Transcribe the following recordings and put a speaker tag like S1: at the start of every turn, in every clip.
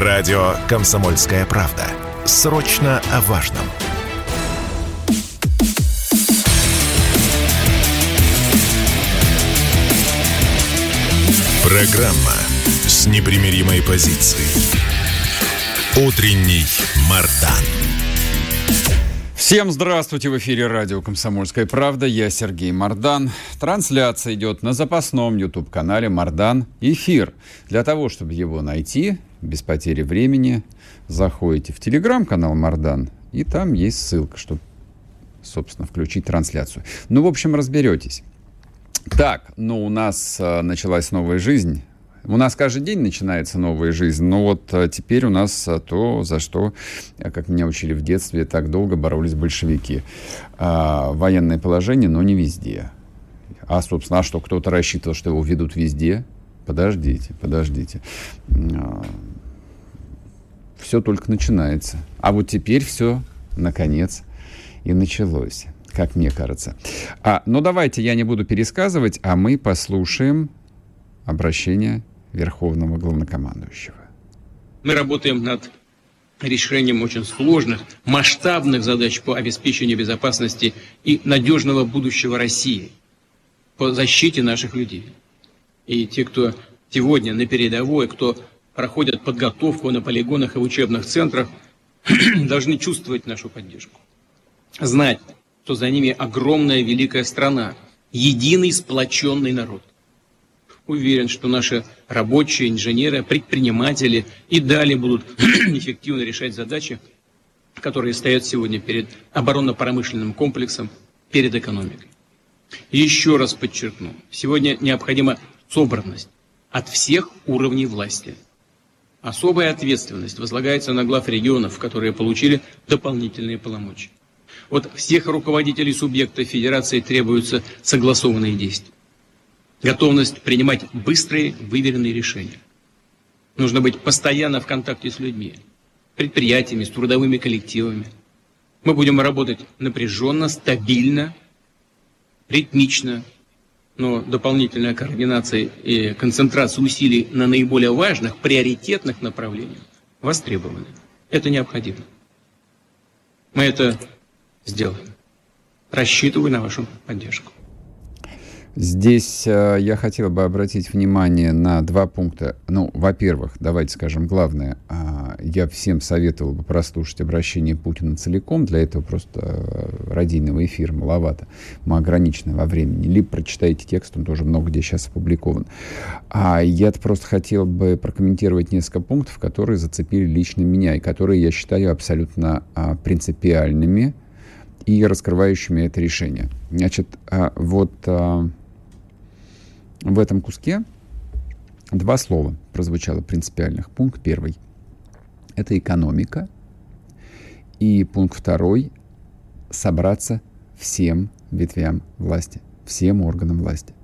S1: Радио «Комсомольская правда». Срочно о важном. Программа с непримиримой позицией. Утренний Мардан.
S2: Всем здравствуйте! В эфире радио «Комсомольская правда». Я Сергей Мардан. Трансляция идет на запасном YouTube-канале «Мардан Эфир». Для того, чтобы его найти, без потери времени, заходите в телеграм-канал «Мардан», и там есть ссылка, чтобы, собственно, включить трансляцию. Ну, в общем, разберетесь. Так, ну, у нас э, началась новая жизнь. У нас каждый день начинается новая жизнь, но вот а, теперь у нас а, то, за что, а, как меня учили в детстве, так долго боролись большевики. А, военное положение, но не везде. А, собственно, а что, кто-то рассчитывал, что его ведут везде? Подождите, подождите. Все только начинается. А вот теперь все, наконец, и началось как мне кажется. А, ну, давайте я не буду пересказывать, а мы послушаем обращение Верховного Главнокомандующего.
S3: Мы работаем над решением очень сложных, масштабных задач по обеспечению безопасности и надежного будущего России, по защите наших людей. И те, кто сегодня на передовой, кто проходят подготовку на полигонах и учебных центрах, должны чувствовать нашу поддержку. Знать, что за ними огромная великая страна, единый сплоченный народ. Уверен, что наши рабочие, инженеры, предприниматели и далее будут эффективно решать задачи, которые стоят сегодня перед оборонно-промышленным комплексом, перед экономикой. Еще раз подчеркну, сегодня необходима собранность от всех уровней власти. Особая ответственность возлагается на глав регионов, которые получили дополнительные полномочия. От всех руководителей субъекта Федерации требуются согласованные действия готовность принимать быстрые, выверенные решения. Нужно быть постоянно в контакте с людьми, предприятиями, с трудовыми коллективами. Мы будем работать напряженно, стабильно, ритмично, но дополнительная координация и концентрация усилий на наиболее важных, приоритетных направлениях востребованы. Это необходимо. Мы это сделаем. Рассчитываю на вашу поддержку.
S2: Здесь э, я хотел бы обратить внимание на два пункта. Ну, во-первых, давайте скажем главное. Э, я всем советовал бы прослушать обращение Путина целиком. Для этого просто э, радийного эфира маловато. Мы ограничены во времени. Либо прочитайте текст, он тоже много где сейчас опубликован. А я просто хотел бы прокомментировать несколько пунктов, которые зацепили лично меня и которые я считаю абсолютно э, принципиальными и раскрывающими это решение. Значит, э, вот... В этом куске два слова прозвучало принципиальных. Пункт первый – это экономика. И пункт второй – собраться всем ветвям власти, всем органам власти.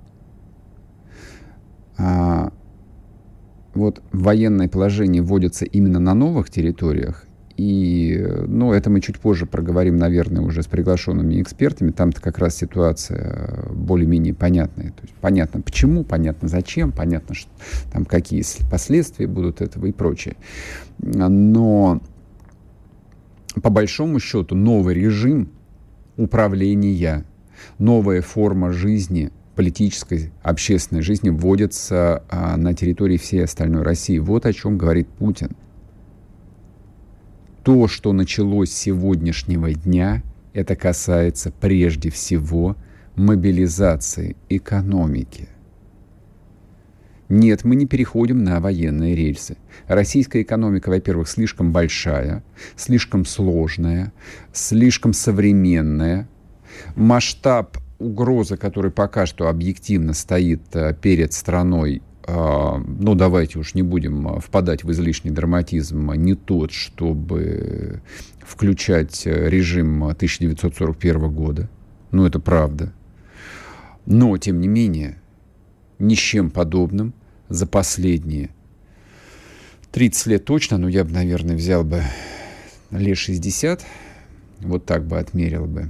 S2: А, вот военное положение вводится именно на новых территориях и, ну, это мы чуть позже проговорим, наверное, уже с приглашенными экспертами. Там-то как раз ситуация более-менее понятная. То есть понятно почему, понятно зачем, понятно, что, там, какие последствия будут этого и прочее. Но по большому счету новый режим управления, новая форма жизни политической, общественной жизни вводится а, на территории всей остальной России. Вот о чем говорит Путин то, что началось с сегодняшнего дня, это касается прежде всего мобилизации экономики. Нет, мы не переходим на военные рельсы. Российская экономика, во-первых, слишком большая, слишком сложная, слишком современная. Масштаб угрозы, который пока что объективно стоит э, перед страной, ну, давайте уж не будем а, впадать в излишний драматизм, не тот, чтобы включать э, режим 1941 года. Ну, это правда. Но, тем не менее, ни с чем подобным за последние 30 лет точно, ну, я бы, наверное, взял бы лет 60, вот так бы отмерил бы.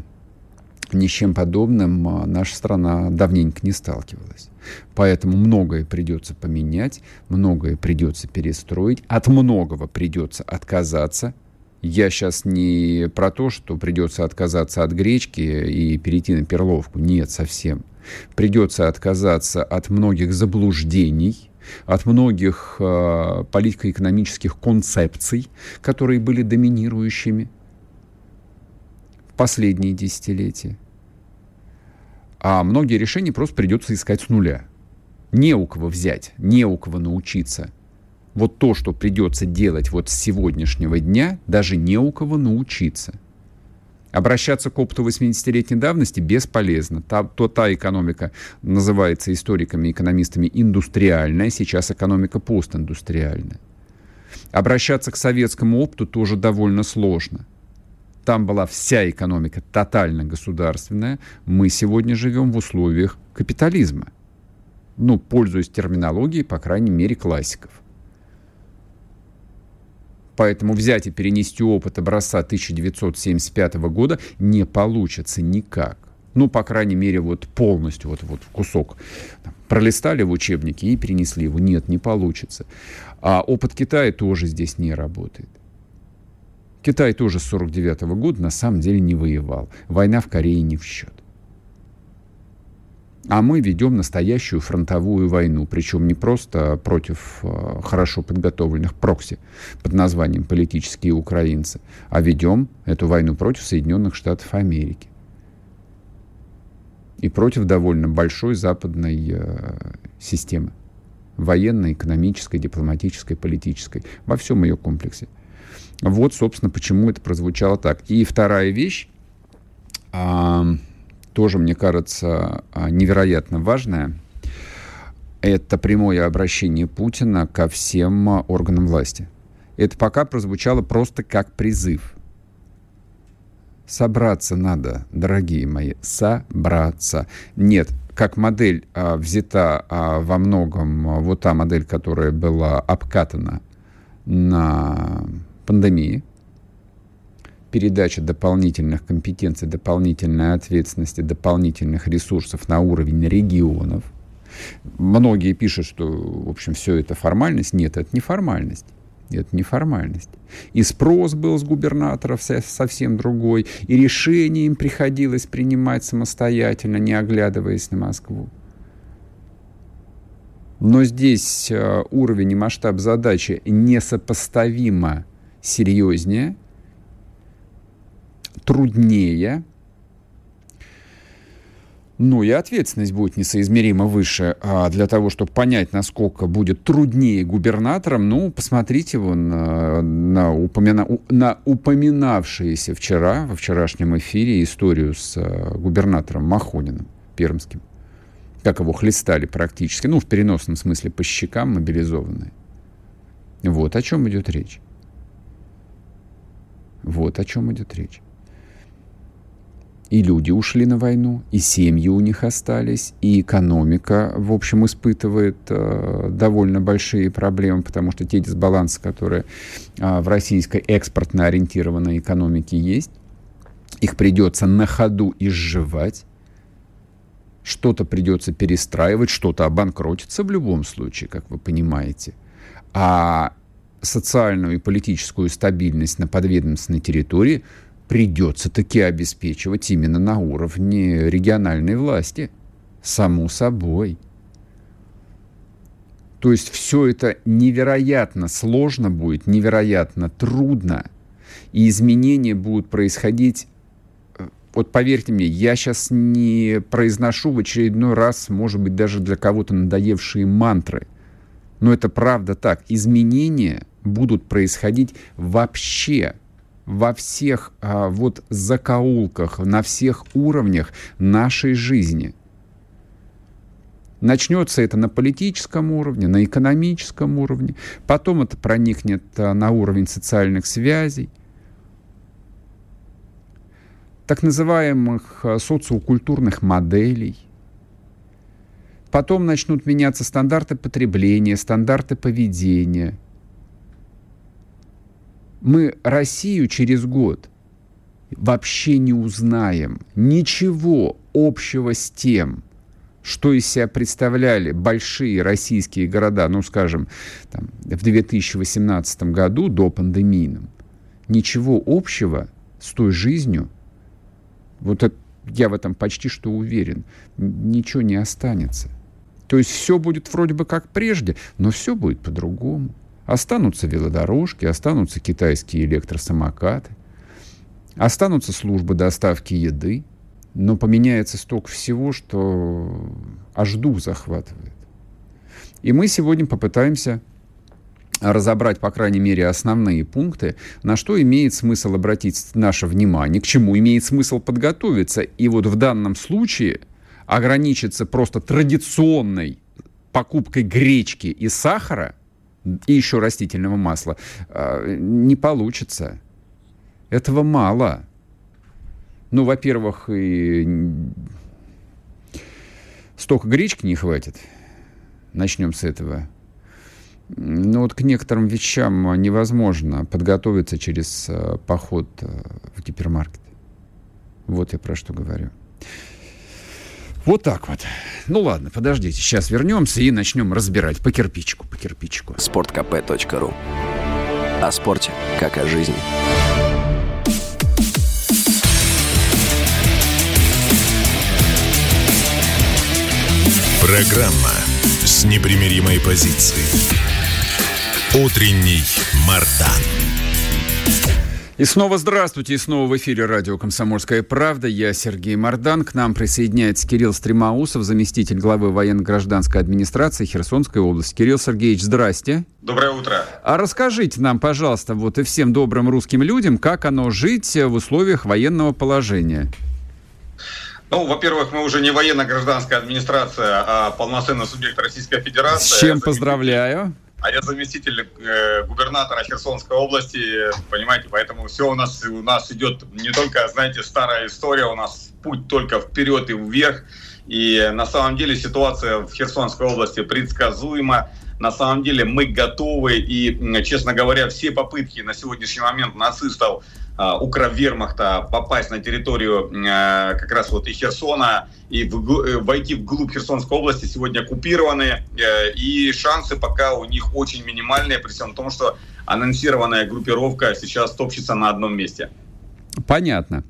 S2: Ни с чем подобным наша страна давненько не сталкивалась. Поэтому многое придется поменять, многое придется перестроить, от многого придется отказаться. Я сейчас не про то, что придется отказаться от гречки и перейти на перловку. Нет, совсем. Придется отказаться от многих заблуждений, от многих э, политико-экономических концепций, которые были доминирующими последние десятилетия. А многие решения просто придется искать с нуля. Не у кого взять, не у кого научиться. Вот то, что придется делать вот с сегодняшнего дня, даже не у кого научиться. Обращаться к опыту 80-летней давности бесполезно. Та, то та экономика называется историками, экономистами индустриальная, сейчас экономика постиндустриальная. Обращаться к советскому опыту тоже довольно сложно. Там была вся экономика тотально государственная. Мы сегодня живем в условиях капитализма. Ну, пользуясь терминологией, по крайней мере, классиков. Поэтому взять и перенести опыт образца 1975 года не получится никак. Ну, по крайней мере, вот полностью, вот, вот кусок там, пролистали в учебнике и перенесли его. Нет, не получится. А опыт Китая тоже здесь не работает. Китай тоже с 49 года на самом деле не воевал. Война в Корее не в счет. А мы ведем настоящую фронтовую войну, причем не просто против э, хорошо подготовленных прокси под названием «политические украинцы», а ведем эту войну против Соединенных Штатов Америки и против довольно большой западной э, системы военной, экономической, дипломатической, политической, во всем ее комплексе. Вот, собственно, почему это прозвучало так. И вторая вещь, а, тоже, мне кажется, а, невероятно важная, это прямое обращение Путина ко всем органам власти. Это пока прозвучало просто как призыв. Собраться надо, дорогие мои, собраться. Нет, как модель а, взята а, во многом а, вот та модель, которая была обкатана на пандемии, передача дополнительных компетенций, дополнительной ответственности, дополнительных ресурсов на уровень регионов. Многие пишут, что, в общем, все это формальность. Нет, это не формальность. Это не формальность. И спрос был с губернаторов совсем другой, и решение им приходилось принимать самостоятельно, не оглядываясь на Москву. Но здесь э, уровень и масштаб задачи несопоставимо серьезнее, труднее, ну и ответственность будет несоизмеримо выше. А для того, чтобы понять, насколько будет труднее губернаторам, ну, посмотрите вон на, на, упомина, на упоминавшиеся вчера, во вчерашнем эфире, историю с э, губернатором Махониным пермским. Как его хлестали практически, ну, в переносном смысле по щекам мобилизованные. Вот о чем идет речь. Вот о чем идет речь. И люди ушли на войну, и семьи у них остались, и экономика, в общем, испытывает э, довольно большие проблемы, потому что те дисбалансы, которые э, в российской экспортно ориентированной экономике есть, их придется на ходу изживать, что-то придется перестраивать, что-то обанкротится в любом случае, как вы понимаете. А социальную и политическую стабильность на подведомственной территории придется таки обеспечивать именно на уровне региональной власти. Само собой. То есть все это невероятно сложно будет, невероятно трудно. И изменения будут происходить э, вот поверьте мне, я сейчас не произношу в очередной раз, может быть, даже для кого-то надоевшие мантры. Но это правда так. Изменения будут происходить вообще во всех а, вот закоулках, на всех уровнях нашей жизни. Начнется это на политическом уровне, на экономическом уровне, потом это проникнет а, на уровень социальных связей, так называемых а, социокультурных моделей. Потом начнут меняться стандарты потребления, стандарты поведения – мы Россию через год вообще не узнаем ничего общего с тем, что из себя представляли большие российские города, ну, скажем, там, в 2018 году до пандемийном, ничего общего с той жизнью, вот это, я в этом почти что уверен, ничего не останется. То есть все будет вроде бы как прежде, но все будет по-другому. Останутся велодорожки, останутся китайские электросамокаты, останутся службы доставки еды, но поменяется столько всего, что аж дух захватывает. И мы сегодня попытаемся разобрать, по крайней мере, основные пункты, на что имеет смысл обратить наше внимание, к чему имеет смысл подготовиться. И вот в данном случае ограничиться просто традиционной покупкой гречки и сахара и еще растительного масла а, не получится. Этого мало. Ну, во-первых, и столько гречки не хватит. Начнем с этого. Ну вот к некоторым вещам невозможно подготовиться через э, поход э, в гипермаркет. Вот я про что говорю. Вот так вот. Ну ладно, подождите, сейчас вернемся и начнем разбирать по кирпичику, по кирпичику.
S4: Спорткп.ру О спорте, как о жизни.
S1: Программа с непримиримой позицией. Утренний Мардан.
S2: И снова здравствуйте, и снова в эфире радио «Комсомольская правда». Я Сергей Мордан. К нам присоединяется Кирилл Стремаусов, заместитель главы военно-гражданской администрации Херсонской области. Кирилл Сергеевич, здрасте.
S5: Доброе утро.
S2: А расскажите нам, пожалуйста, вот и всем добрым русским людям, как оно жить в условиях военного положения.
S5: Ну, во-первых, мы уже не военно-гражданская администрация, а полноценный субъект Российской Федерации.
S2: С чем поздравляю.
S5: А я заместитель э, губернатора Херсонской области, понимаете, поэтому все у нас, у нас идет не только, знаете, старая история, у нас путь только вперед и вверх. И на самом деле ситуация в Херсонской области предсказуема. На самом деле мы готовы, и, честно говоря, все попытки на сегодняшний момент нацистов Укрвермахта попасть на территорию а, как раз вот и Херсона и э, войти вглубь Херсонской области сегодня оккупированы, э, и шансы пока у них очень минимальные, при всем том, что анонсированная группировка сейчас топчется на одном месте.
S2: Понятно.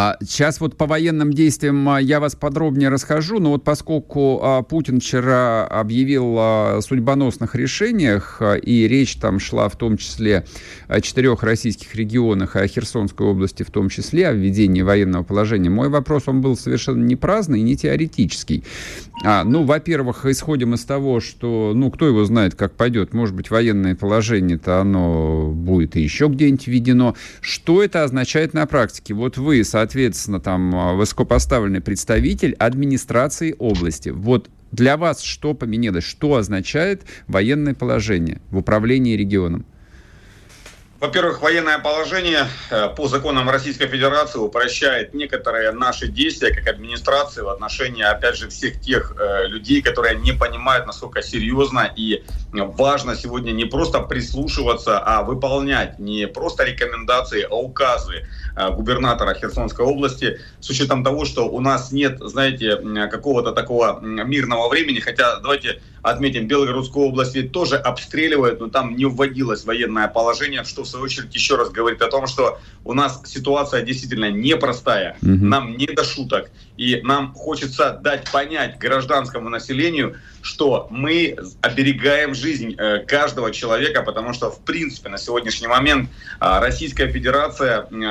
S2: А сейчас вот по военным действиям а, я вас подробнее расскажу, но вот поскольку а, Путин вчера объявил о судьбоносных решениях, и речь там шла в том числе о четырех российских регионах, о Херсонской области в том числе, о введении военного положения, мой вопрос, он был совершенно не праздный не теоретический. А, ну, во-первых, исходим из того, что, ну, кто его знает, как пойдет, может быть, военное положение-то оно будет и еще где-нибудь введено. Что это означает на практике? Вот вы, соответственно, там, а, высокопоставленный представитель администрации области. Вот для вас что поменялось? Что означает военное положение в управлении регионом?
S5: Во-первых, военное положение э, по законам Российской Федерации упрощает некоторые наши действия как администрации в отношении, опять же, всех тех э, людей, которые не понимают, насколько серьезно и важно сегодня не просто прислушиваться, а выполнять. Не просто рекомендации, а указы э, губернатора Херсонской области. С учетом того, что у нас нет, знаете, какого-то такого мирного времени, хотя давайте отметим, Белгородскую область тоже обстреливают, но там не вводилось военное положение, что в свою очередь еще раз говорит о том, что у нас ситуация действительно непростая, угу. нам не до шуток, и нам хочется дать понять гражданскому населению, что мы оберегаем жизнь э, каждого человека, потому что, в принципе, на сегодняшний момент э, Российская Федерация э,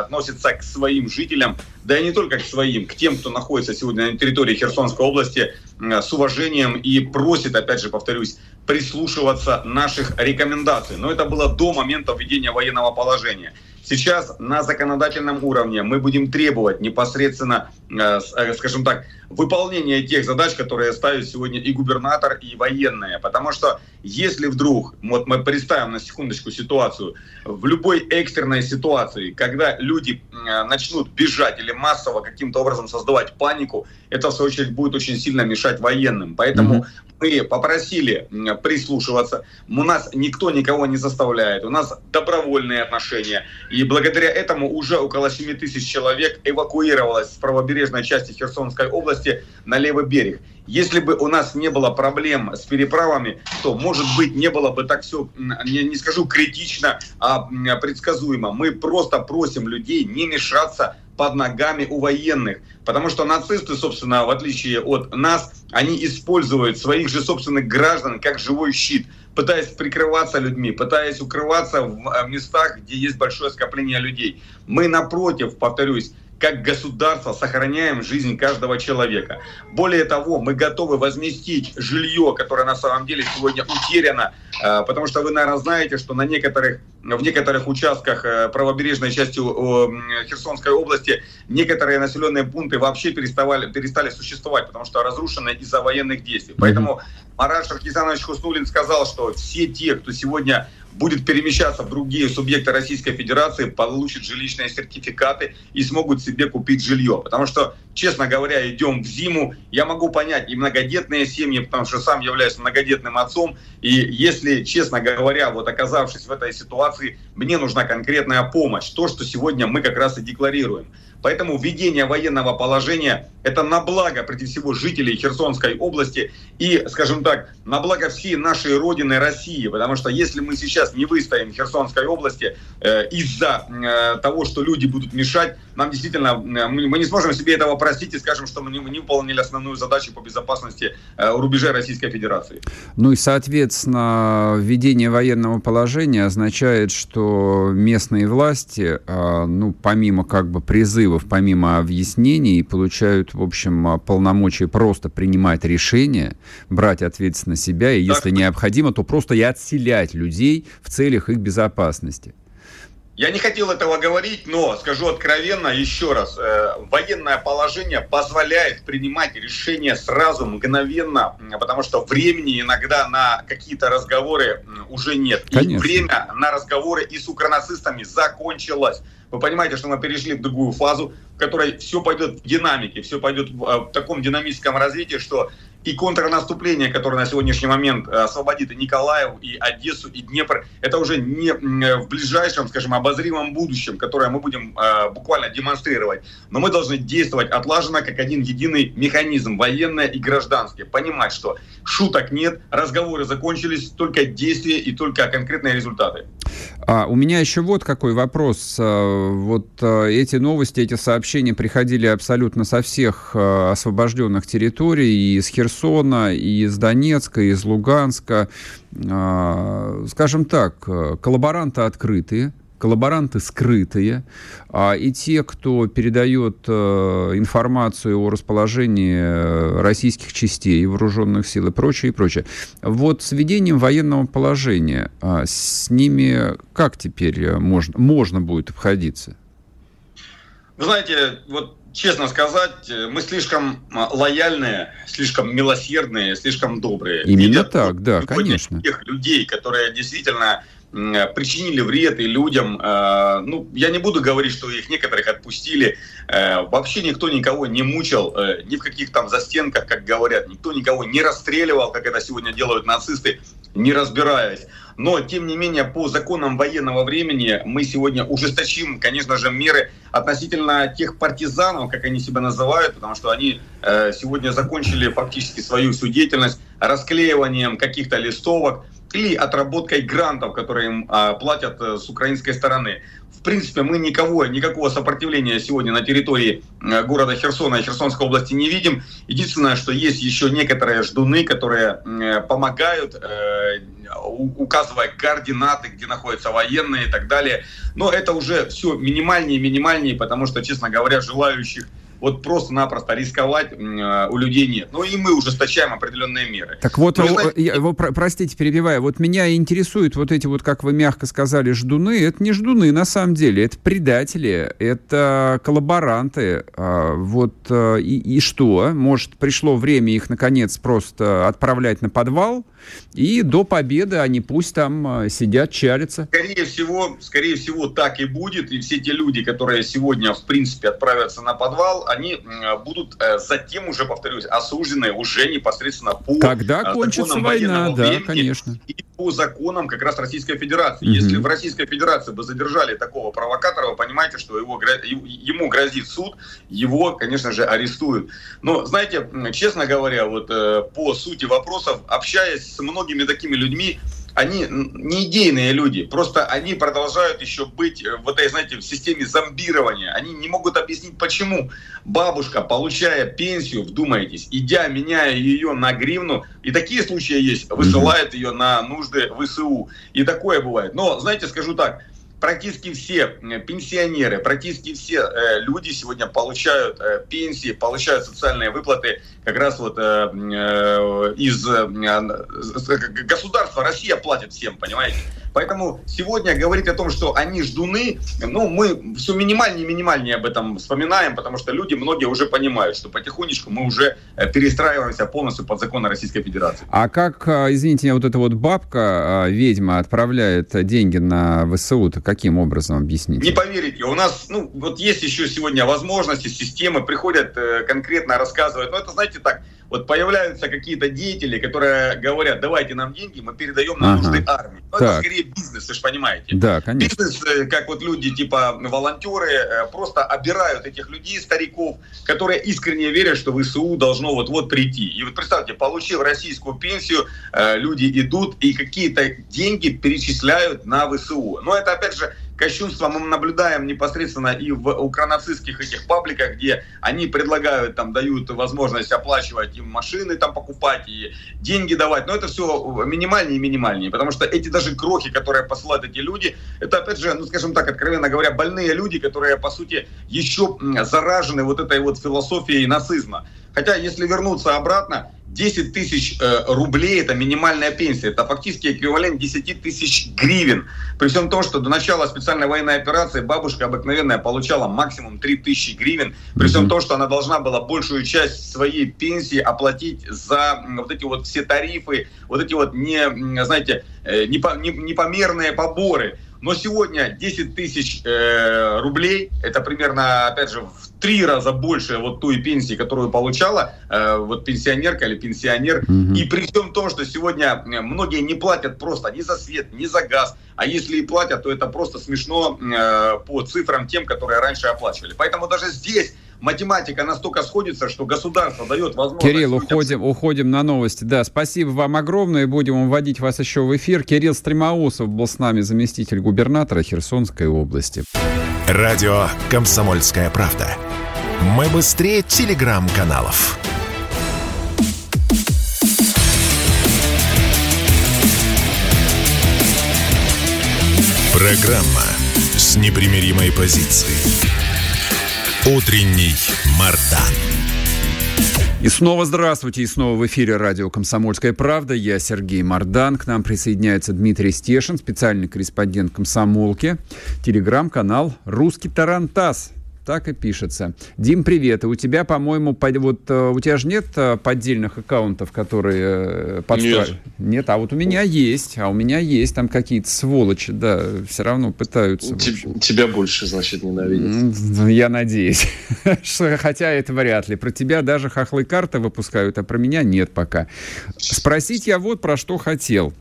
S5: относится к своим жителям, да и не только к своим, к тем, кто находится сегодня на территории Херсонской области, с уважением и просит, опять же, повторюсь, прислушиваться наших рекомендаций. Но это было до момента введения военного положения. Сейчас на законодательном уровне мы будем требовать непосредственно, скажем так, выполнение тех задач, которые ставят сегодня и губернатор, и военные. Потому что если вдруг, вот мы представим на секундочку ситуацию, в любой экстренной ситуации, когда люди начнут бежать или массово каким-то образом создавать панику, это в свою очередь будет очень сильно мешать военным. Поэтому mm-hmm. мы попросили прислушиваться. У нас никто никого не заставляет. У нас добровольные отношения. И благодаря этому уже около 7 тысяч человек эвакуировалось с правобережной части Херсонской области на левый берег. Если бы у нас не было проблем с переправами, то, может быть, не было бы так все, не, не скажу критично, а предсказуемо. Мы просто просим людей не мешаться под ногами у военных. Потому что нацисты, собственно, в отличие от нас, они используют своих же собственных граждан как живой щит, пытаясь прикрываться людьми, пытаясь укрываться в э, местах, где есть большое скопление людей. Мы, напротив, повторюсь, как государство сохраняем жизнь каждого человека. Более того, мы готовы возместить жилье, которое на самом деле сегодня утеряно, э, потому что вы, наверное, знаете, что на некоторых, в некоторых участках э, правобережной части Херсонской области некоторые населенные пункты вообще переставали, перестали существовать, потому что разрушены из-за военных действий. Поэтому Марат Шаркизанович Хуснулин сказал, что все те, кто сегодня будет перемещаться в другие субъекты Российской Федерации, получат жилищные сертификаты и смогут себе купить жилье. Потому что, честно говоря, идем в зиму. Я могу понять и многодетные семьи, потому что сам являюсь многодетным отцом. И если, честно говоря, вот оказавшись в этой ситуации, мне нужна конкретная помощь. То, что сегодня мы как раз и декларируем. Поэтому введение военного положения – это на благо, прежде всего, жителей Херсонской области и, скажем так, на благо всей нашей родины России. Потому что если мы сейчас не выстоим в Херсонской области э, из-за э, того, что люди будут мешать, нам действительно, э, мы, мы не сможем себе этого простить и скажем, что мы не, не выполнили основную задачу по безопасности э, рубежей Российской Федерации.
S2: Ну и, соответственно, введение военного положения означает, что местные власти, э, ну, помимо как бы призыва прерывов, помимо объяснений, получают, в общем, полномочия просто принимать решения, брать ответственность на себя, и если так. необходимо, то просто и отселять людей в целях их безопасности.
S5: Я не хотел этого говорить, но скажу откровенно еще раз. Э, военное положение позволяет принимать решения сразу, мгновенно, потому что времени иногда на какие-то разговоры уже нет. Конечно. И время на разговоры и с укронацистами закончилось. Вы понимаете, что мы перешли в другую фазу, в которой все пойдет в динамике, все пойдет в, э, в таком динамическом развитии, что и контрнаступление, которое на сегодняшний момент э, освободит и Николаев, и Одессу, и Днепр, это уже не э, в ближайшем, скажем, обозримом будущем, которое мы будем э, буквально демонстрировать. Но мы должны действовать отлаженно, как один единый механизм, военное и гражданское. Понимать, что шуток нет, разговоры закончились, только действия и только конкретные результаты.
S2: А, у меня еще вот какой вопрос. Вот эти новости, эти сообщения приходили абсолютно со всех освобожденных территорий, и из Херсона, Херсона, и из Донецка, и из Луганска. А, скажем так, коллаборанты открытые, коллаборанты скрытые, а и те, кто передает э, информацию о расположении российских частей, вооруженных сил и прочее, и прочее. Вот с введением военного положения а, с ними как теперь можно, можно будет обходиться?
S5: Вы знаете, вот честно сказать, э, мы слишком а, лояльные, слишком милосердные, слишком добрые.
S2: Именно Видят так, да, конечно.
S5: Тех людей, которые действительно причинили вред и людям. Э, ну, я не буду говорить, что их некоторых отпустили. Э, вообще никто никого не мучил, ни в каких там застенках, как говорят. Никто никого не расстреливал, как это сегодня делают нацисты, не разбираясь. Но, тем не менее, по законам военного времени мы сегодня ужесточим, конечно же, меры относительно тех партизанов, как они себя называют, потому что они э, сегодня закончили фактически свою всю деятельность расклеиванием каких-то листовок или отработкой грантов, которые им э, платят э, с украинской стороны. В принципе, мы никого, никакого сопротивления сегодня на территории э, города Херсона и Херсонской области не видим. Единственное, что есть еще некоторые ждуны, которые э, помогают э, указывая координаты, где находятся военные и так далее. Но это уже все минимальнее и минимальнее, потому что, честно говоря, желающих вот просто-напросто рисковать э, у людей нет. Ну и мы ужесточаем определенные меры.
S2: Так вот, ну, знаете, я, простите, перебиваю, вот меня интересуют вот эти вот, как вы мягко сказали, ждуны. Это не ждуны на самом деле, это предатели, это коллаборанты. А, вот э, и, и что? Может, пришло время их, наконец, просто отправлять на подвал? И до победы они пусть там э, сидят, чарятся.
S5: Скорее всего, скорее всего, так и будет. И все те люди, которые сегодня, в принципе, отправятся на подвал, они будут э, затем уже, повторюсь, осуждены уже непосредственно по
S2: Когда э, кончится война, да, конечно.
S5: И по законам как раз Российской Федерации. Угу. Если в Российской Федерации бы задержали такого провокатора, вы понимаете, что его, ему грозит суд, его, конечно же, арестуют. Но, знаете, честно говоря, вот по сути вопросов, общаясь с многими такими людьми, они не идейные люди, просто они продолжают еще быть в этой, знаете, в системе зомбирования. Они не могут объяснить, почему бабушка, получая пенсию, вдумайтесь, идя, меняя ее на гривну, и такие случаи есть, высылает ее на нужды ВСУ. И такое бывает. Но, знаете, скажу так, практически все пенсионеры, практически все э, люди сегодня получают э, пенсии, получают социальные выплаты как раз вот э, э из э, государства. Россия платит всем, понимаете? Поэтому сегодня говорить о том, что они ждуны, ну, мы все минимальнее минимальнее об этом вспоминаем, потому что люди, многие уже понимают, что потихонечку мы уже э, перестраиваемся полностью под законы Российской Федерации.
S2: А как, э, извините, вот эта вот бабка, э, ведьма, отправляет деньги на ВСУ, то каким образом объяснить?
S5: Не поверите, у нас, ну, вот есть еще сегодня возможности, системы, приходят конкретно рассказывать, ну, это, знаете, так, вот появляются какие-то деятели, которые говорят, давайте нам деньги, мы передаем на ага. нужды армии. Ну, это скорее бизнес, вы же понимаете.
S2: Да, конечно.
S5: Бизнес, э, как вот люди, типа волонтеры, э, просто обирают этих людей, стариков, которые искренне верят, что ВСУ должно вот-вот прийти. И вот представьте, получив российскую пенсию, э, люди идут и какие-то деньги перечисляют на ВСУ. Но это, опять же, кощунство мы наблюдаем непосредственно и в укранацистских этих пабликах, где они предлагают, там, дают возможность оплачивать им машины, там, покупать и деньги давать. Но это все минимальнее и минимальнее, потому что эти даже крохи, которые посылают эти люди, это, опять же, ну, скажем так, откровенно говоря, больные люди, которые, по сути, еще заражены вот этой вот философией нацизма. Хотя, если вернуться обратно, 10 тысяч э, рублей – это минимальная пенсия. Это фактически эквивалент 10 тысяч гривен. При всем том, что до начала специальной военной операции бабушка обыкновенная получала максимум 3 тысячи гривен. При всем том, что она должна была большую часть своей пенсии оплатить за вот эти вот все тарифы, вот эти вот, не, знаете, э, непомерные поборы. Но сегодня 10 тысяч э, рублей, это примерно, опять же, в три раза больше вот той пенсии, которую получала э, вот пенсионерка или пенсионер. Угу. И при всем том, что сегодня э, многие не платят просто ни за свет, ни за газ, а если и платят, то это просто смешно э, по цифрам тем, которые раньше оплачивали. Поэтому даже здесь математика настолько сходится, что государство дает возможность...
S2: Кирилл, людям... уходим, уходим на новости. Да, спасибо вам огромное. Будем вводить вас еще в эфир. Кирилл Стремоусов был с нами, заместитель губернатора Херсонской области.
S1: Радио «Комсомольская правда». Мы быстрее телеграм-каналов. Программа с непримиримой позицией. Утренний Мардан.
S2: И снова здравствуйте, и снова в эфире радио «Комсомольская правда». Я Сергей Мардан. К нам присоединяется Дмитрий Стешин, специальный корреспондент «Комсомолки». Телеграм-канал «Русский Тарантас». Так и пишется. Дим, привет. И у тебя, по-моему, под, вот э, у тебя же нет э, поддельных аккаунтов, которые э, подставили? Нет. Нет, а вот у меня есть. А у меня есть там какие-то сволочи, да, все равно пытаются.
S6: Т- тебя больше, значит, ненавидят.
S2: Я надеюсь. Хотя это вряд ли. Про тебя даже хохлы карты выпускают, а про меня нет пока. Спросить я вот про что хотел.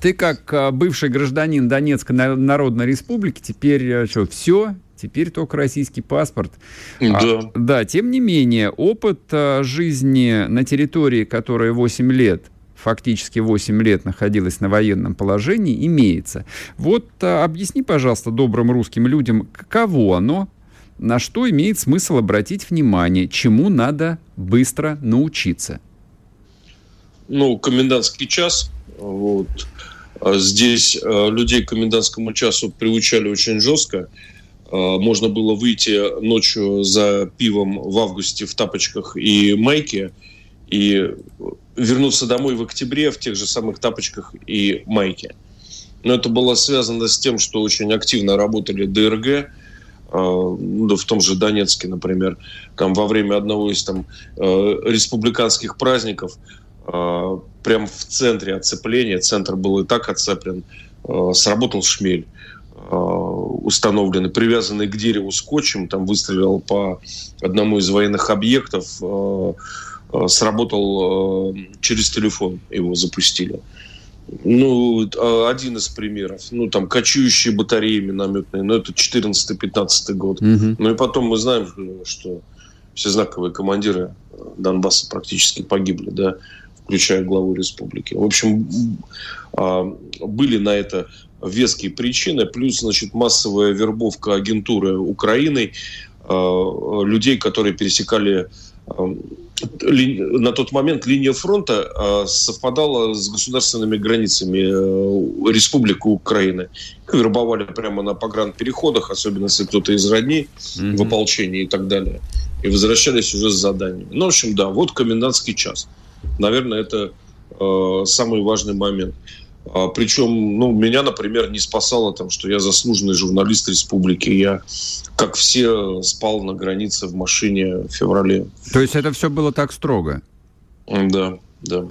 S2: Ты как бывший гражданин Донецкой Народной Республики, теперь что, все, Теперь только российский паспорт.
S6: Да. А,
S2: да, тем не менее, опыт а, жизни на территории, которая 8 лет, фактически 8 лет находилась на военном положении, имеется. Вот а, объясни, пожалуйста, добрым русским людям, каково оно, на что имеет смысл обратить внимание, чему надо быстро научиться.
S6: Ну, комендантский час, вот. А здесь людей к комендантскому часу приучали очень жестко. Можно было выйти ночью за пивом в августе в тапочках и майке и вернуться домой в октябре в тех же самых тапочках и майке. Но это было связано с тем, что очень активно работали ДРГ, ну, в том же Донецке, например, там во время одного из там республиканских праздников прямо в центре оцепления, центр был и так оцеплен, сработал шмель установленный, привязанный к дереву скотчем, там выстрелил по одному из военных объектов, сработал через телефон, его запустили. Ну, один из примеров. Ну, там, кочующие батареи минометные. Но это 14-15 год. Угу. Ну, и потом мы знаем, что все знаковые командиры Донбасса практически погибли, да, включая главу республики. В общем, были на это веские причины, плюс, значит, массовая вербовка агентуры Украины, людей, которые пересекали на тот момент линия фронта а, совпадала с государственными границами э, Республики Украины. Вербовали прямо на погранпереходах, особенно если кто-то из родней mm-hmm. в ополчении и так далее. И возвращались уже с заданиями. Ну, в общем, да, вот комендантский час. Наверное, это э, самый важный момент. А, причем, ну, меня, например, не спасало там, что я заслуженный журналист республики. Я, как все, спал на границе в машине в феврале.
S2: То есть это все было так строго?
S6: Да, да.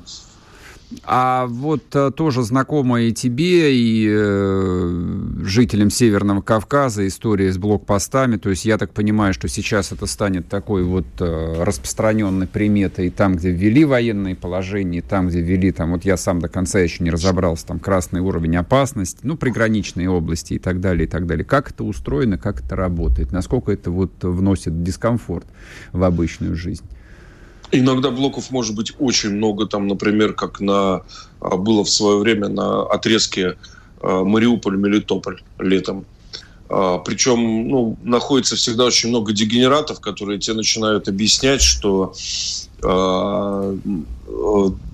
S2: А вот а, тоже знакомая и тебе, и э, жителям Северного Кавказа история с блокпостами. То есть я так понимаю, что сейчас это станет такой вот э, распространенной приметой там, где ввели военные положения, там, где ввели, там, вот я сам до конца еще не разобрался, там красный уровень опасности, ну, приграничные области и так далее, и так далее. Как это устроено, как это работает, насколько это вот вносит дискомфорт в обычную жизнь?
S6: Иногда блоков может быть очень много, там, например, как на а, было в свое время на отрезке а, Мариуполь-Мелитополь летом. А, Причем ну, находится всегда очень много дегенератов, которые тебе начинают объяснять, что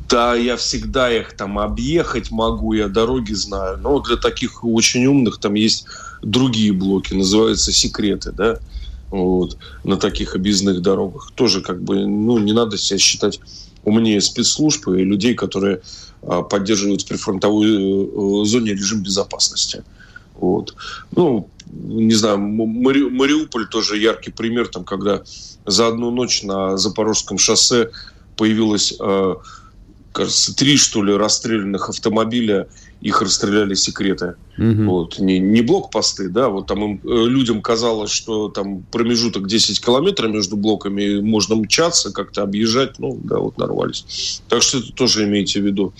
S6: да, я всегда их там объехать могу, я дороги знаю. Но для таких очень умных там есть другие блоки, называются секреты, да вот, на таких объездных дорогах. Тоже как бы, ну, не надо себя считать умнее спецслужб и людей, которые а, поддерживают в прифронтовой э, зоне режим безопасности. Вот. Ну, не знаю, Мари, Мариуполь тоже яркий пример, там, когда за одну ночь на Запорожском шоссе появилось, э, кажется, три, что ли, расстрелянных автомобиля их расстреляли секреты. Угу. Вот. Не, не блокпосты, да, вот там им, э, людям казалось, что там промежуток 10 километров между блоками, можно мчаться, как-то объезжать, ну, да, вот нарвались. Так что это тоже имейте в виду.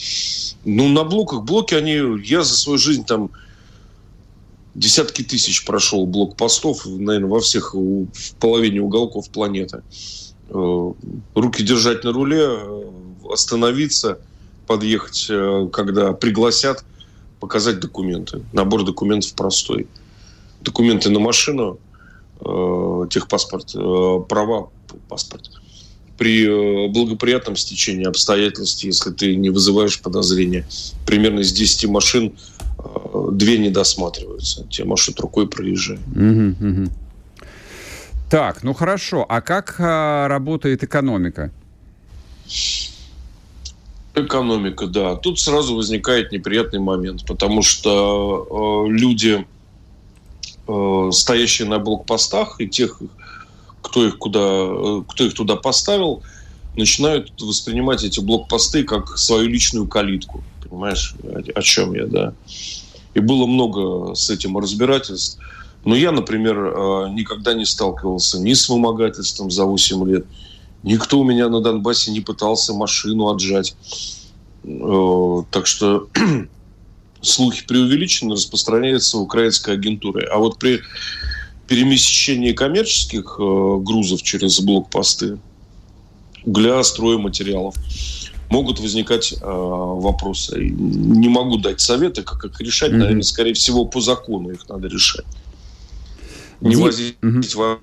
S6: Ну, на блоках, блоки, они, я за свою жизнь там десятки тысяч прошел блокпостов, наверное, во всех, в половине уголков планеты. Э, руки держать на руле, э, остановиться, подъехать, когда пригласят, показать документы. Набор документов простой. Документы на машину, э, техпаспорт, э, права, паспорт. При э, благоприятном стечении обстоятельств, если ты не вызываешь подозрения, примерно из 10 машин э, две не досматриваются. Те машут рукой проезжают.
S2: Так, ну хорошо. А как а, работает экономика?
S6: Экономика, да. Тут сразу возникает неприятный момент, потому что э, люди, э, стоящие на блокпостах, и тех, кто их, куда, э, кто их туда поставил, начинают воспринимать эти блокпосты как свою личную калитку. Понимаешь, о, о чем я, да. И было много с этим разбирательств. Но я, например, э, никогда не сталкивался ни с вымогательством за 8 лет, Никто у меня на Донбассе не пытался машину отжать. Э, так что слухи преувеличены, распространяются украинской агентурой. А вот при перемещении коммерческих э, грузов через блокпосты, угля, стройматериалов, могут возникать э, вопросы. Не могу дать советы, как их решать. Mm-hmm. Наверное, скорее всего, по закону их надо решать. Не возить mm-hmm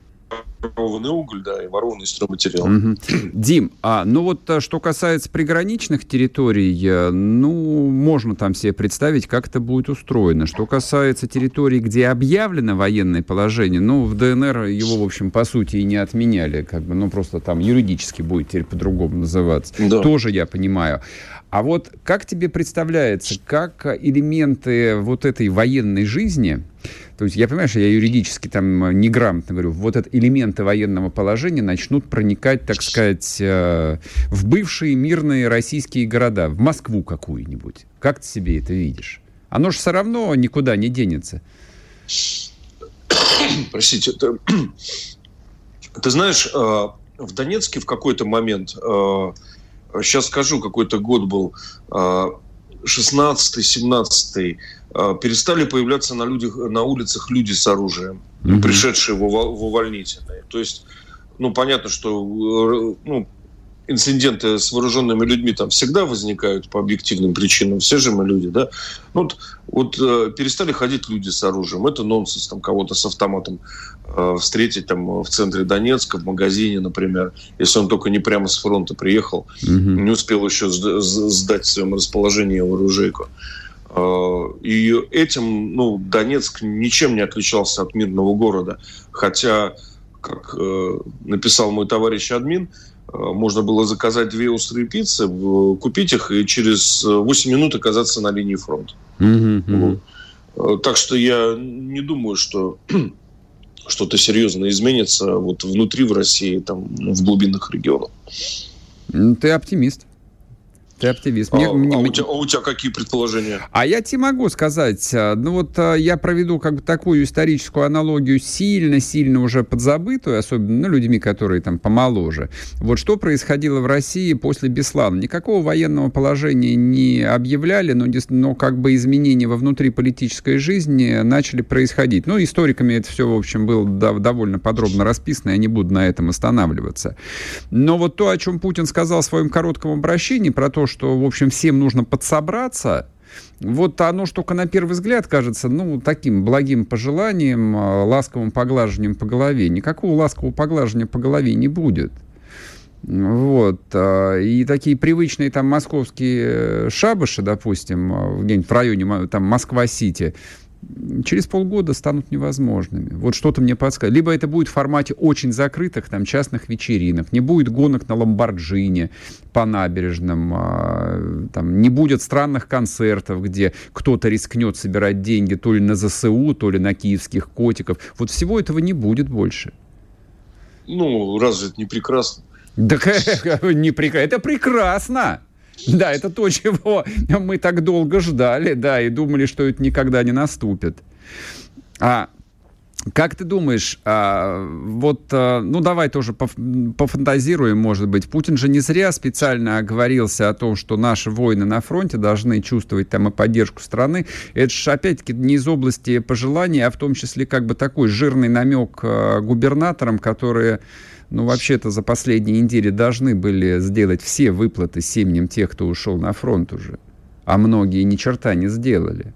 S6: ворованный уголь, да, и ворованный стройматериал.
S2: Угу. Дим, а ну вот э, что касается приграничных территорий, э, ну, можно там себе представить, как это будет устроено. Что касается территорий, где объявлено военное положение, ну, в ДНР его, в общем, по сути и не отменяли, как бы, ну, просто там юридически будет теперь по-другому называться. Да. Тоже я понимаю. А вот как тебе представляется, как элементы вот этой военной жизни, то есть я понимаю, что я юридически там неграмотно говорю, вот это элементы военного положения начнут проникать, так сказать, э, в бывшие мирные российские города, в Москву какую-нибудь. Как ты себе это видишь? Оно же все равно никуда не денется.
S6: Простите, это... ты знаешь, э, в Донецке в какой-то момент э, сейчас скажу, какой-то год был, 16-17, а, перестали появляться на, людях, на улицах люди с оружием, mm-hmm. пришедшие в, в увольнительные. То есть, ну, понятно, что ну, инциденты с вооруженными людьми там всегда возникают по объективным причинам. Все же мы люди, да? Ну, вот, вот э, перестали ходить люди с оружием. Это нонсенс, там кого-то с автоматом э, встретить там в центре Донецка, в магазине, например, если он только не прямо с фронта приехал, угу. не успел еще сдать в своем расположении оружейку. Э, и этим, ну, Донецк ничем не отличался от мирного города. Хотя, как э, написал мой товарищ админ, Э, можно было заказать две острые пиццы, купить их и через 8 минут оказаться на линии фронта. Mm-hmm. Вот. Так что я не думаю, что что-то серьезно изменится вот внутри в России, там, в глубинных регионах.
S2: Ты оптимист. Ты оптимист.
S6: Мне, а, мне, а, у тебя, а у тебя какие предположения?
S2: А я тебе могу сказать, а, ну вот а, я проведу как бы такую историческую аналогию сильно-сильно уже подзабытую, особенно ну, людьми, которые там помоложе. Вот что происходило в России после Беслана. Никакого военного положения не объявляли, но, но как бы изменения во внутриполитической жизни начали происходить. Ну, историками это все, в общем, было довольно подробно расписано, я не буду на этом останавливаться. Но вот то, о чем Путин сказал в своем коротком обращении, про то, что, в общем, всем нужно подсобраться, вот оно что только на первый взгляд кажется, ну, таким благим пожеланием, а, ласковым поглаживанием по голове. Никакого ласкового поглаживания по голове не будет. Вот. А, и такие привычные там московские шабыши, допустим, а, где-нибудь в районе там Москва-Сити, через полгода станут невозможными. Вот что-то мне подсказывает. Либо это будет в формате очень закрытых там частных вечеринок, не будет гонок на Ламборджине по набережным, а, там, не будет странных концертов, где кто-то рискнет собирать деньги то ли на ЗСУ, то ли на киевских котиков. Вот всего этого не будет больше.
S6: Ну, разве это не прекрасно?
S2: Да, не прекрасно. Это прекрасно. Да, это то, чего мы так долго ждали, да, и думали, что это никогда не наступит. А как ты думаешь, а, вот, а, ну давай тоже пофантазируем, может быть. Путин же не зря специально оговорился о том, что наши воины на фронте должны чувствовать там и поддержку страны. Это же опять-таки не из области пожеланий, а в том числе как бы такой жирный намек а, губернаторам, которые ну, вообще-то за последние недели должны были сделать все выплаты семьям тех, кто ушел на фронт уже. А многие ни черта не сделали.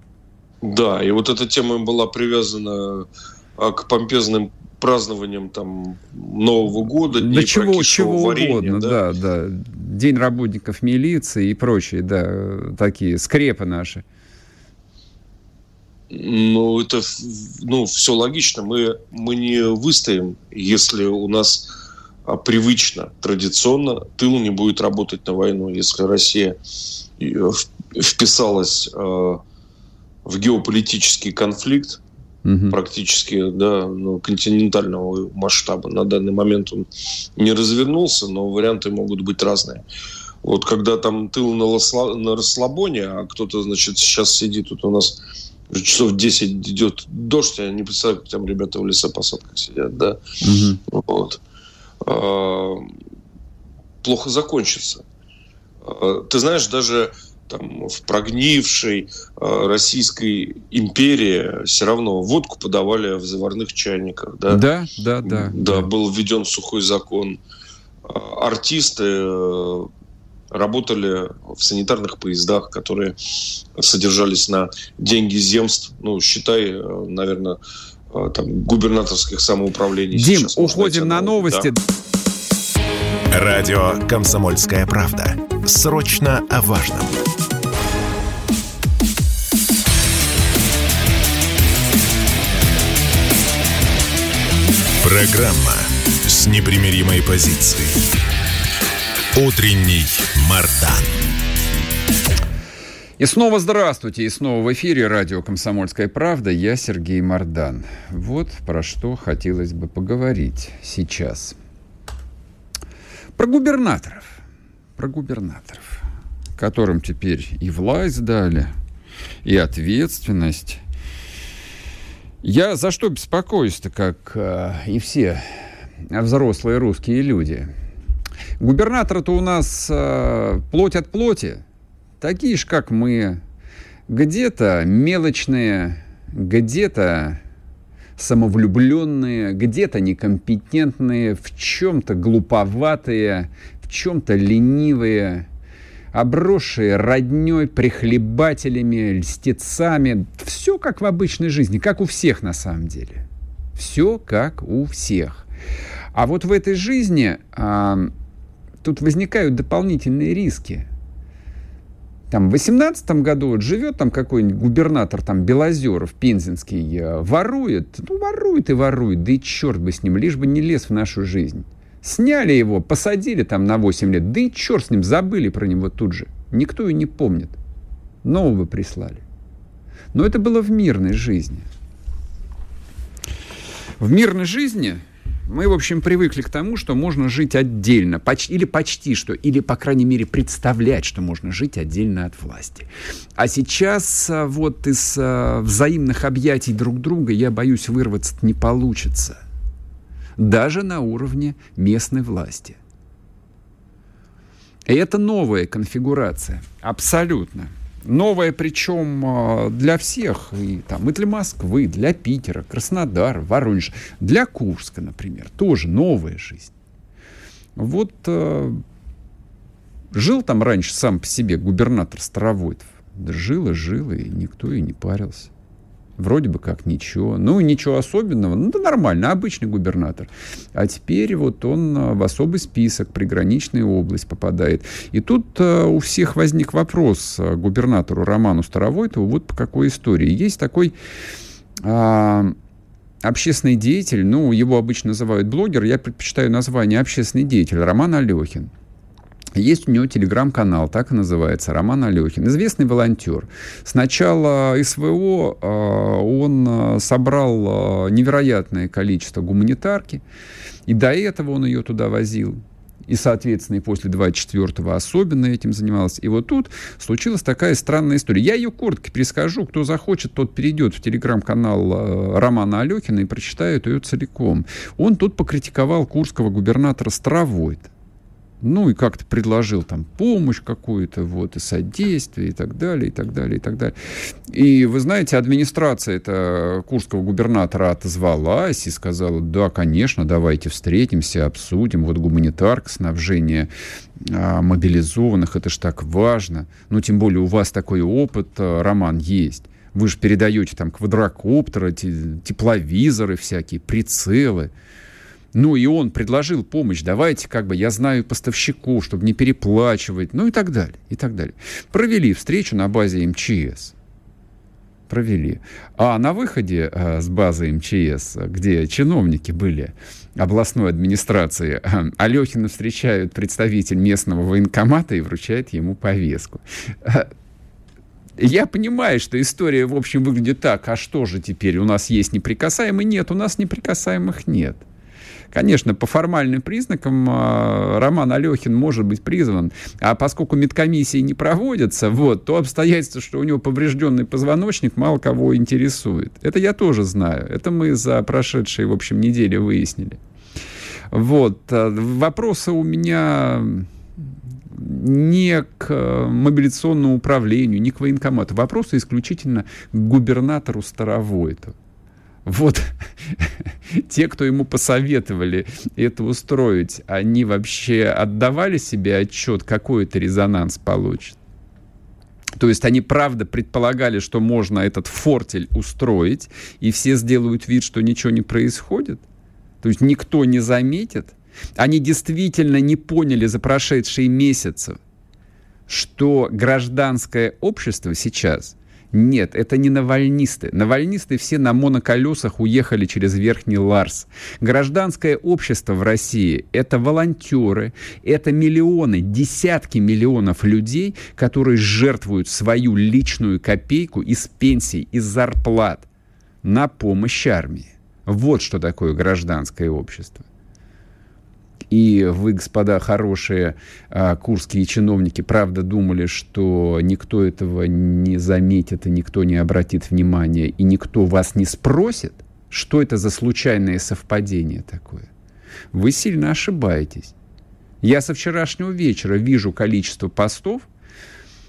S6: Да, и вот эта тема была привязана а, к помпезным празднованиям там Нового года,
S2: да чего, чего варенья, угодно, да? да, да. День работников милиции и прочие, да, такие скрепы наши.
S6: Ну, это, ну, все логично. Мы, мы не выстоим, если у нас привычно, традиционно, тыл не будет работать на войну. Если Россия э, вписалась э, в геополитический конфликт, угу. практически да, ну, континентального масштаба. На данный момент он не развернулся, но варианты могут быть разные. Вот когда там тыл на, лосла, на расслабоне, а кто-то, значит, сейчас сидит, тут у нас часов 10 идет дождь, я не представляю, как там ребята в лесопосадках сидят, да. Угу. Вот. Э, плохо закончится. Э, ты знаешь, даже там, в прогнившей э, Российской империи все равно водку подавали в заварных чайниках. Да,
S2: да, да. Да,
S6: да, да. был введен сухой закон. Артисты работали в санитарных поездах, которые содержались на деньги земств. Ну, считай, наверное, э, там, губернаторских самоуправлений.
S2: Дим, уходим на новости. Да?
S1: Радио «Комсомольская правда». Срочно о важном. Программа с непримиримой позицией. Утренний Мардан.
S2: И снова здравствуйте, и снова в эфире радио «Комсомольская правда». Я Сергей Мардан. Вот про что хотелось бы поговорить сейчас. Про губернаторов. Про губернаторов, которым теперь и власть дали, и ответственность. Я за что беспокоюсь-то, как э, и все взрослые русские люди? Губернаторы-то у нас э, плоть от плоти, такие же, как мы. Где-то мелочные, где-то самовлюбленные, где-то некомпетентные, в чем-то глуповатые, в чем-то ленивые, обросшие родней, прихлебателями, льстецами. Все как в обычной жизни, как у всех на самом деле. Все как у всех. А вот в этой жизни а, тут возникают дополнительные риски – там, в 18 году вот живет там какой-нибудь губернатор там Белозеров, Пензенский, э, ворует, ну, ворует и ворует, да и черт бы с ним, лишь бы не лез в нашу жизнь. Сняли его, посадили там на 8 лет, да и черт с ним, забыли про него тут же. Никто и не помнит. Нового прислали. Но это было в мирной жизни. В мирной жизни мы, в общем, привыкли к тому, что можно жить отдельно, почти, или почти что, или, по крайней мере, представлять, что можно жить отдельно от власти. А сейчас а, вот из а, взаимных объятий друг друга, я боюсь, вырваться не получится. Даже на уровне местной власти. И это новая конфигурация, абсолютно. Новое причем а, для всех, и, там, и для Москвы, для Питера, Краснодар, Воронеж, для Курска, например, тоже новая жизнь. Вот э, жил там раньше сам по себе губернатор Старовойтов. Жил и жил, и никто и не парился. Вроде бы как ничего. Ну, ничего особенного. Ну, да нормально, обычный губернатор. А теперь вот он а, в особый список, приграничная область попадает. И тут uh, у всех возник вопрос uh, губернатору Роману Старовойтову вот по какой истории. Есть такой uh, общественный деятель, ну, его обычно называют блогер, я предпочитаю название общественный деятель, Роман Алехин. Есть у него телеграм-канал, так и называется, Роман Алехин. Известный волонтер. С начала СВО э, он э, собрал э, невероятное количество гуманитарки. И до этого он ее туда возил. И, соответственно, и после 24-го особенно этим занимался. И вот тут случилась такая странная история. Я ее коротко перескажу. Кто захочет, тот перейдет в телеграм-канал Романа Алехина и прочитает ее целиком. Он тут покритиковал курского губернатора Старовойта ну и как-то предложил там помощь какую-то, вот, и содействие, и так далее, и так далее, и так далее. И вы знаете, администрация это курского губернатора отозвалась и сказала, да, конечно, давайте встретимся, обсудим, вот гуманитарка, снабжение а, мобилизованных, это ж так важно. Ну, тем более у вас такой опыт, а, Роман, есть. Вы же передаете там квадрокоптеры, тепловизоры всякие, прицелы. Ну и он предложил помощь, давайте как бы я знаю поставщиков, чтобы не переплачивать, ну и так далее, и так далее. Провели встречу на базе МЧС. Провели. А на выходе а, с базы МЧС, где чиновники были областной администрации, а, Алехина встречают представитель местного военкомата и вручает ему повестку. Я понимаю, что история, в общем, выглядит так, а что же теперь, у нас есть неприкасаемые? Нет, у нас неприкасаемых нет. Конечно, по формальным признакам а, Роман Алехин может быть призван, а поскольку медкомиссии не проводятся, вот, то обстоятельство, что у него поврежденный позвоночник, мало кого интересует. Это я тоже знаю. Это мы за прошедшие, в общем, недели выяснили. Вот. А, вопросы у меня не к мобилизационному управлению, не к военкомату. Вопросы исключительно к губернатору Старовойту. Вот те, кто ему посоветовали это устроить, они вообще отдавали себе отчет, какой это резонанс получит? То есть они правда предполагали, что можно этот фортель устроить, и все сделают вид, что ничего не происходит. То есть никто не заметит. Они действительно не поняли за прошедшие месяцы, что гражданское общество сейчас нет, это не навальнисты. Навальнисты все на моноколесах уехали через Верхний Ларс. Гражданское общество в России – это волонтеры, это миллионы, десятки миллионов людей, которые жертвуют свою личную копейку из пенсий, из зарплат на помощь армии. Вот что такое гражданское общество. И вы, господа хорошие а, курские чиновники, правда думали, что никто этого не заметит и никто не обратит внимания, и никто вас не спросит, что это за случайное совпадение такое? Вы сильно ошибаетесь. Я со вчерашнего вечера вижу количество постов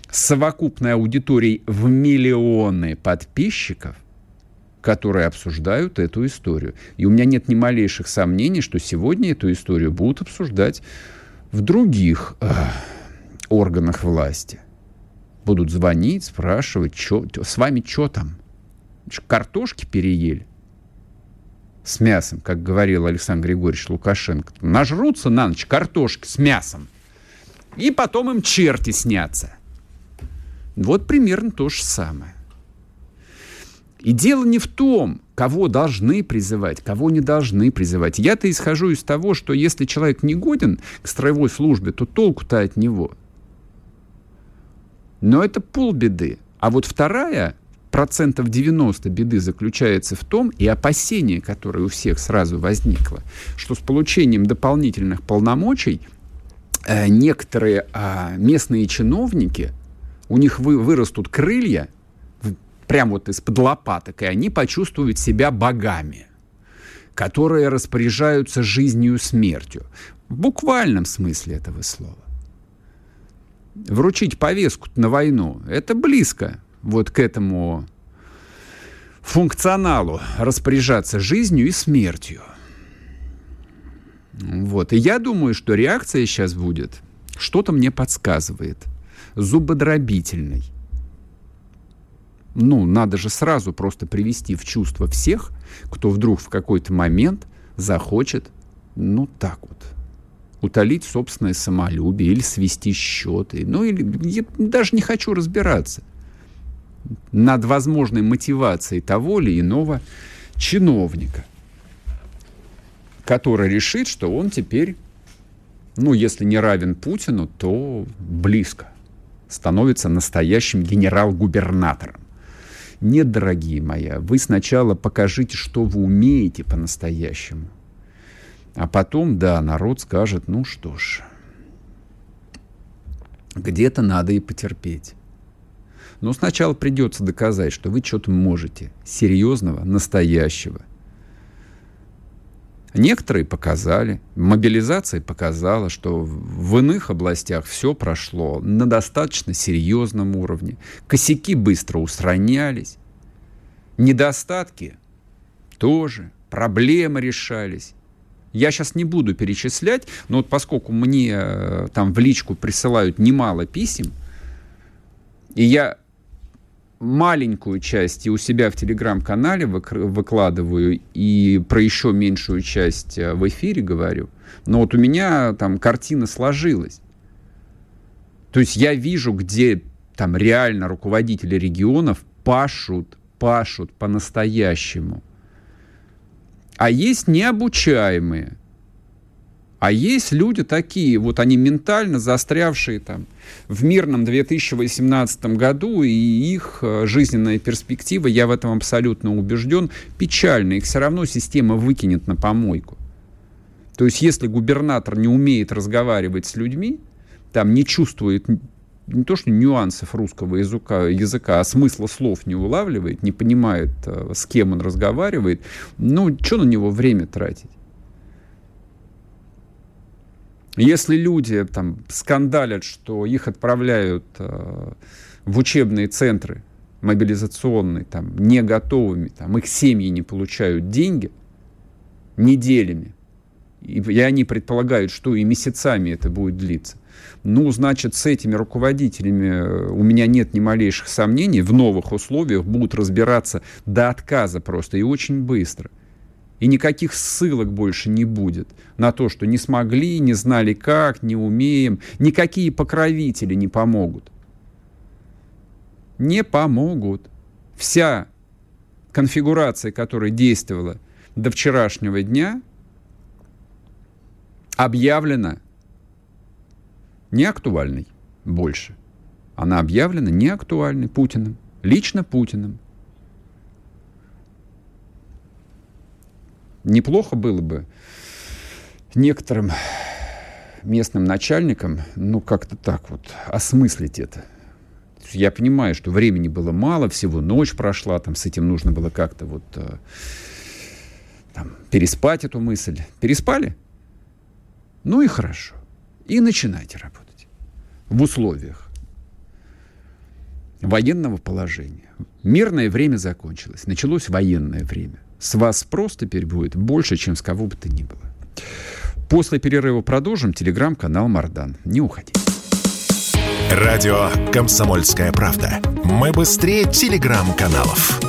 S2: с совокупной аудиторией в миллионы подписчиков, которые обсуждают эту историю. И у меня нет ни малейших сомнений, что сегодня эту историю будут обсуждать в других э, органах власти. Будут звонить, спрашивать, чё, с вами что там? Картошки переели? С мясом, как говорил Александр Григорьевич Лукашенко. Нажрутся на ночь картошки с мясом. И потом им черти снятся. Вот примерно то же самое. И дело не в том, кого должны призывать, кого не должны призывать. Я-то исхожу из того, что если человек не годен к строевой службе, то толку-то от него. Но это полбеды. А вот вторая, процентов 90 беды заключается в том, и опасение, которое у всех сразу возникло, что с получением дополнительных полномочий э, некоторые э, местные чиновники, у них вы, вырастут крылья, прям вот из-под лопаток, и они почувствуют себя богами, которые распоряжаются жизнью и смертью. В буквальном смысле этого слова. Вручить повестку на войну – это близко вот к этому функционалу распоряжаться жизнью и смертью. Вот. И я думаю, что реакция сейчас будет, что-то мне подсказывает, зубодробительной ну, надо же сразу просто привести в чувство всех, кто вдруг в какой-то момент захочет, ну, так вот, утолить собственное самолюбие или свести счеты. Ну, или я даже не хочу разбираться над возможной мотивацией того или иного чиновника, который решит, что он теперь, ну, если не равен Путину, то близко становится настоящим генерал-губернатором. Нет, дорогие мои, вы сначала покажите, что вы умеете по-настоящему. А потом, да, народ скажет, ну что ж, где-то надо и потерпеть. Но сначала придется доказать, что вы что-то можете серьезного, настоящего. Некоторые показали, мобилизация показала, что в иных областях все прошло на достаточно серьезном уровне. Косяки быстро устранялись, недостатки тоже, проблемы решались. Я сейчас не буду перечислять, но вот поскольку мне э, там в личку присылают немало писем, и я маленькую часть и у себя в телеграм-канале выкладываю, и про еще меньшую часть э, в эфире говорю. Но вот у меня там картина сложилась. То есть я вижу, где там реально руководители регионов пашут, пашут по-настоящему. А есть необучаемые, а есть люди такие, вот они ментально застрявшие там в мирном 2018 году, и их э, жизненная перспектива, я в этом абсолютно убежден, печальна. Их все равно система выкинет на помойку. То есть если губернатор не умеет разговаривать с людьми, там не чувствует не то что нюансов русского языка, языка, а смысла слов не улавливает, не понимает, э, с кем он разговаривает, ну, что на него время тратить? Если люди там скандалят, что их отправляют э, в учебные центры мобилизационные, там, не готовыми, там, их семьи не получают деньги неделями, и, и они предполагают, что и месяцами это будет длиться, Ну, значит, с этими руководителями э, у меня нет ни малейших сомнений. В новых условиях будут разбираться до отказа просто и очень быстро. И никаких ссылок больше не будет на то, что не смогли, не знали как, не умеем. Никакие покровители не помогут. Не помогут. Вся конфигурация, которая действовала до вчерашнего дня, объявлена неактуальной больше. Она объявлена неактуальной Путиным, лично Путиным. Неплохо было бы некоторым местным начальникам, ну, как-то так вот, осмыслить это. Я понимаю, что времени было мало, всего ночь прошла, там с этим нужно было как-то вот э, там, переспать эту мысль. Переспали? Ну и хорошо. И начинайте работать в условиях военного положения. Мирное время закончилось, началось военное время. С вас спрос теперь будет больше, чем с кого бы то ни было. После перерыва продолжим. Телеграм-канал Мардан. Не уходи.
S1: Радио «Комсомольская правда». Мы быстрее телеграм-каналов.